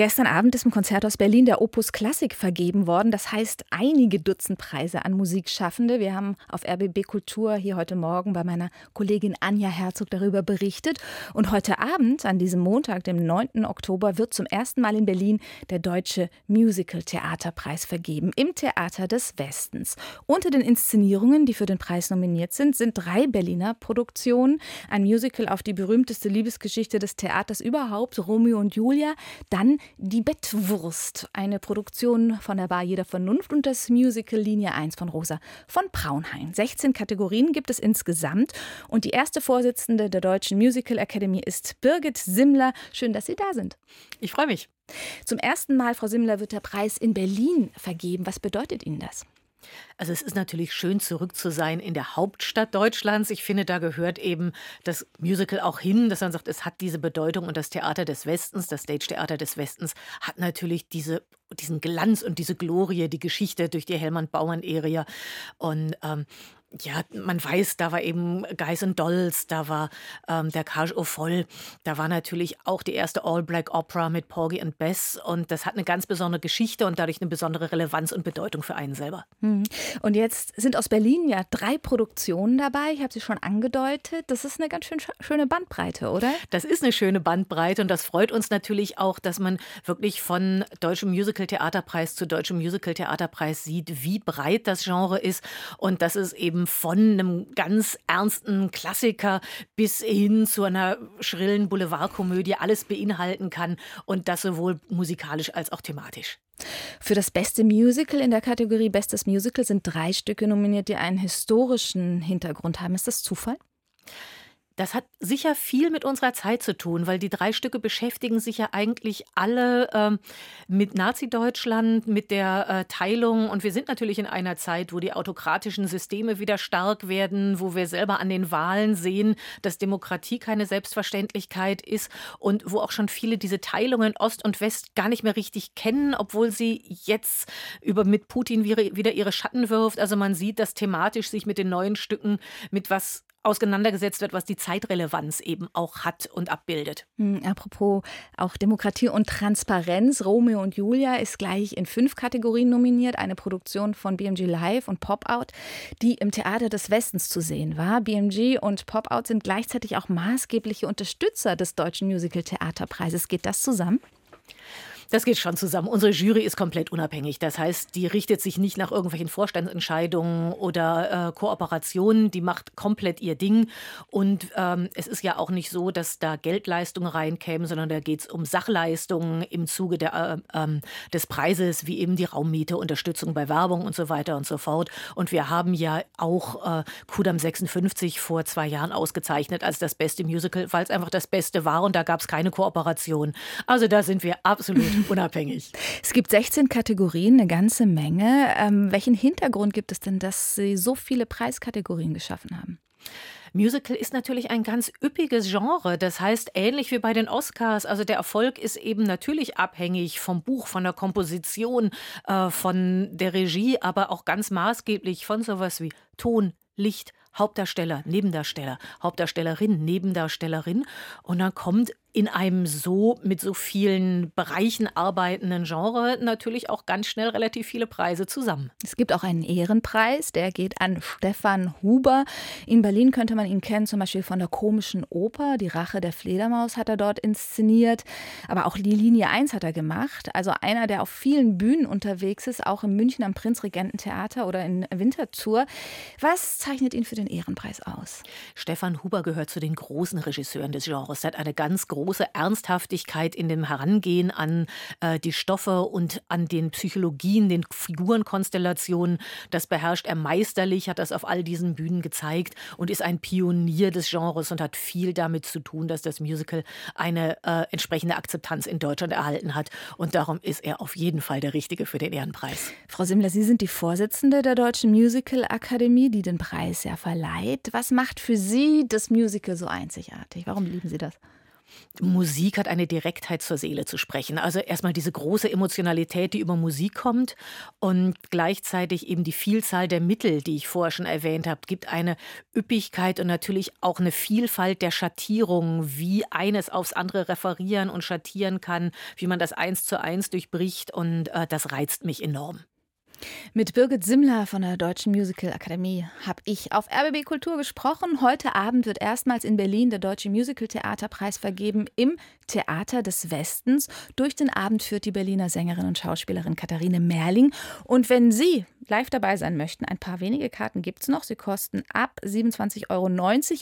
Gestern Abend ist im Konzerthaus Berlin der Opus Klassik vergeben worden. Das heißt einige Dutzend Preise an Musikschaffende. Wir haben auf RBB Kultur hier heute Morgen bei meiner Kollegin Anja Herzog darüber berichtet. Und heute Abend, an diesem Montag, dem 9. Oktober, wird zum ersten Mal in Berlin der Deutsche Musical Theaterpreis vergeben im Theater des Westens. Unter den Inszenierungen, die für den Preis nominiert sind, sind drei Berliner Produktionen. Ein Musical auf die berühmteste Liebesgeschichte des Theaters überhaupt, Romeo und Julia. Dann Die Bettwurst, eine Produktion von der Bar Jeder Vernunft und das Musical Linie 1 von Rosa von Braunhain. 16 Kategorien gibt es insgesamt und die erste Vorsitzende der Deutschen Musical Academy ist Birgit Simmler. Schön, dass Sie da sind. Ich freue mich. Zum ersten Mal, Frau Simmler, wird der Preis in Berlin vergeben. Was bedeutet Ihnen das? Also es ist natürlich schön, zurück zu sein in der Hauptstadt Deutschlands. Ich finde, da gehört eben das Musical auch hin, dass man sagt, es hat diese Bedeutung und das Theater des Westens, das Stage Theater des Westens, hat natürlich diese, diesen Glanz und diese Glorie, die Geschichte durch die Hellmann-Baumann-Ära. Und ähm, ja, man weiß, da war eben Guys and Dolls, da war ähm, der Cage au Voll, da war natürlich auch die erste All-Black Opera mit Porgy and Bess und das hat eine ganz besondere Geschichte und dadurch eine besondere Relevanz und Bedeutung für einen selber. Hm. Und jetzt sind aus Berlin ja drei Produktionen dabei, ich habe sie schon angedeutet. Das ist eine ganz schön schöne Bandbreite, oder? Das ist eine schöne Bandbreite und das freut uns natürlich auch, dass man wirklich von Deutschem Musical Theaterpreis zu Deutschem Musical Theaterpreis sieht, wie breit das Genre ist und dass es eben von einem ganz ernsten Klassiker bis hin zu einer schrillen Boulevardkomödie alles beinhalten kann und das sowohl musikalisch als auch thematisch. Für das beste Musical in der Kategorie Bestes Musical sind drei Stücke nominiert, die einen historischen Hintergrund haben. Ist das Zufall? Das hat sicher viel mit unserer Zeit zu tun, weil die drei Stücke beschäftigen sich ja eigentlich alle ähm, mit Nazi-Deutschland, mit der äh, Teilung. Und wir sind natürlich in einer Zeit, wo die autokratischen Systeme wieder stark werden, wo wir selber an den Wahlen sehen, dass Demokratie keine Selbstverständlichkeit ist und wo auch schon viele diese Teilungen Ost und West gar nicht mehr richtig kennen, obwohl sie jetzt über mit Putin wieder ihre Schatten wirft. Also man sieht, dass thematisch sich mit den neuen Stücken mit was auseinandergesetzt wird, was die Zeitrelevanz eben auch hat und abbildet. Hm, apropos auch Demokratie und Transparenz. Romeo und Julia ist gleich in fünf Kategorien nominiert. Eine Produktion von BMG Live und Pop-Out, die im Theater des Westens zu sehen war. BMG und Pop-Out sind gleichzeitig auch maßgebliche Unterstützer des Deutschen Musical Theaterpreises. Geht das zusammen? Das geht schon zusammen. Unsere Jury ist komplett unabhängig. Das heißt, die richtet sich nicht nach irgendwelchen Vorstandsentscheidungen oder äh, Kooperationen. Die macht komplett ihr Ding. Und ähm, es ist ja auch nicht so, dass da Geldleistungen reinkämen, sondern da geht es um Sachleistungen im Zuge der, äh, äh, des Preises, wie eben die Raummiete, Unterstützung bei Werbung und so weiter und so fort. Und wir haben ja auch äh, Kudam 56 vor zwei Jahren ausgezeichnet als das beste Musical, weil es einfach das Beste war und da gab es keine Kooperation. Also da sind wir absolut unabhängig. Es gibt 16 Kategorien, eine ganze Menge. Ähm, welchen Hintergrund gibt es denn, dass Sie so viele Preiskategorien geschaffen haben? Musical ist natürlich ein ganz üppiges Genre. Das heißt, ähnlich wie bei den Oscars, also der Erfolg ist eben natürlich abhängig vom Buch, von der Komposition, äh, von der Regie, aber auch ganz maßgeblich von sowas wie Ton, Licht, Hauptdarsteller, Nebendarsteller, Hauptdarstellerin, Nebendarstellerin. Und dann kommt in einem so mit so vielen Bereichen arbeitenden Genre natürlich auch ganz schnell relativ viele Preise zusammen. Es gibt auch einen Ehrenpreis, der geht an Stefan Huber. In Berlin könnte man ihn kennen, zum Beispiel von der komischen Oper. Die Rache der Fledermaus hat er dort inszeniert. Aber auch die Linie 1 hat er gemacht. Also einer, der auf vielen Bühnen unterwegs ist, auch in München am Prinzregententheater oder in Winterthur. Was zeichnet ihn für den Ehrenpreis aus? Stefan Huber gehört zu den großen Regisseuren des Genres. Er hat eine ganz große große Ernsthaftigkeit in dem Herangehen an äh, die Stoffe und an den Psychologien, den Figurenkonstellationen. Das beherrscht er meisterlich, hat das auf all diesen Bühnen gezeigt und ist ein Pionier des Genres und hat viel damit zu tun, dass das Musical eine äh, entsprechende Akzeptanz in Deutschland erhalten hat. Und darum ist er auf jeden Fall der Richtige für den Ehrenpreis. Frau Simmler, Sie sind die Vorsitzende der Deutschen Musical Akademie, die den Preis ja verleiht. Was macht für Sie das Musical so einzigartig? Warum lieben Sie das? Musik hat eine Direktheit zur Seele zu sprechen. Also erstmal diese große Emotionalität, die über Musik kommt und gleichzeitig eben die Vielzahl der Mittel, die ich vorher schon erwähnt habe, gibt eine Üppigkeit und natürlich auch eine Vielfalt der Schattierungen, wie eines aufs andere referieren und schattieren kann, wie man das eins zu eins durchbricht und äh, das reizt mich enorm. Mit Birgit Simmler von der Deutschen Musical Akademie habe ich auf RBB Kultur gesprochen. Heute Abend wird erstmals in Berlin der Deutsche Musical Theaterpreis vergeben im Theater des Westens. Durch den Abend führt die Berliner Sängerin und Schauspielerin Katharine Merling. Und wenn Sie live dabei sein möchten, ein paar wenige Karten gibt es noch. Sie kosten ab 27,90 Euro